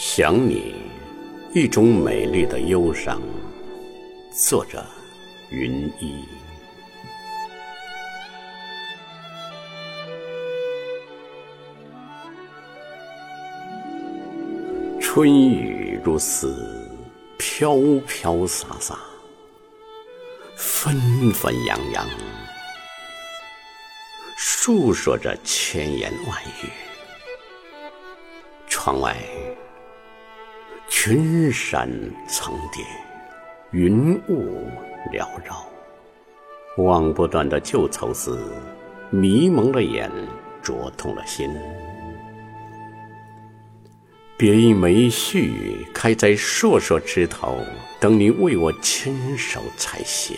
想你，一种美丽的忧伤。作者：云一。春雨如丝，飘飘洒洒，纷纷扬扬，诉说着千言万语。窗外。群山层叠，云雾缭绕，望不断的旧愁思，迷蒙了眼，灼痛了心。别一枚絮开在烁烁枝头，等你为我亲手采撷。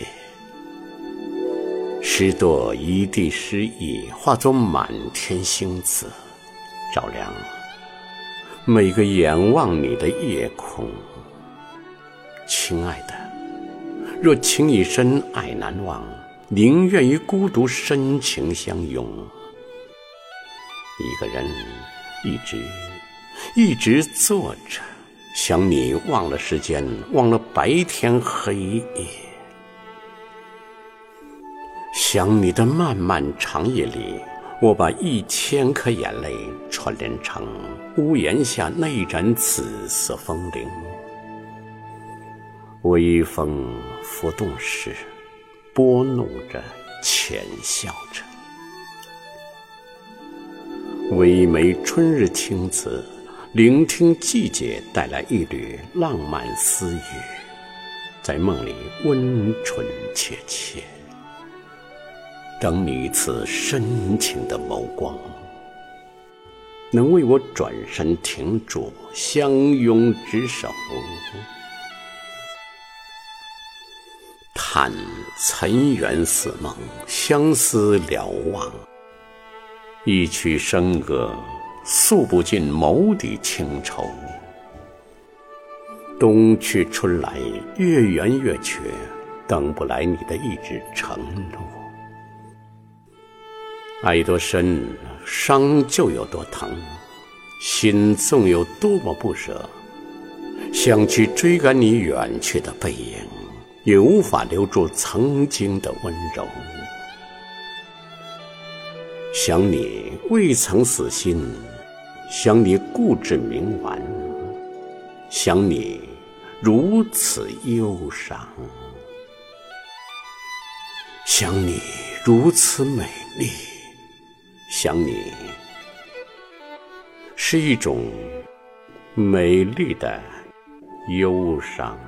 十朵一地诗意，化作满天星子，照亮。每个仰望你的夜空，亲爱的，若情已深，爱难忘，宁愿与孤独深情相拥。一个人，一直，一直坐着，想你，忘了时间，忘了白天黑夜，想你的漫漫长夜里。我把一千颗眼泪串联成屋檐下那盏紫色风铃，微风拂动时，拨弄着，浅笑着。唯美春日青瓷，聆听季节带来一缕浪漫私语，在梦里温存切切。等你一次深情的眸光，能为我转身停住，相拥执手，叹尘缘似梦，相思了望。一曲笙歌，诉不尽眸底情愁。冬去春来，月圆月缺，等不来你的一纸承诺。爱多深，伤就有多疼；心纵有多么不舍，想去追赶你远去的背影，也无法留住曾经的温柔。想你未曾死心，想你固执冥顽，想你如此忧伤，想你如此美丽。想你，是一种美丽的忧伤。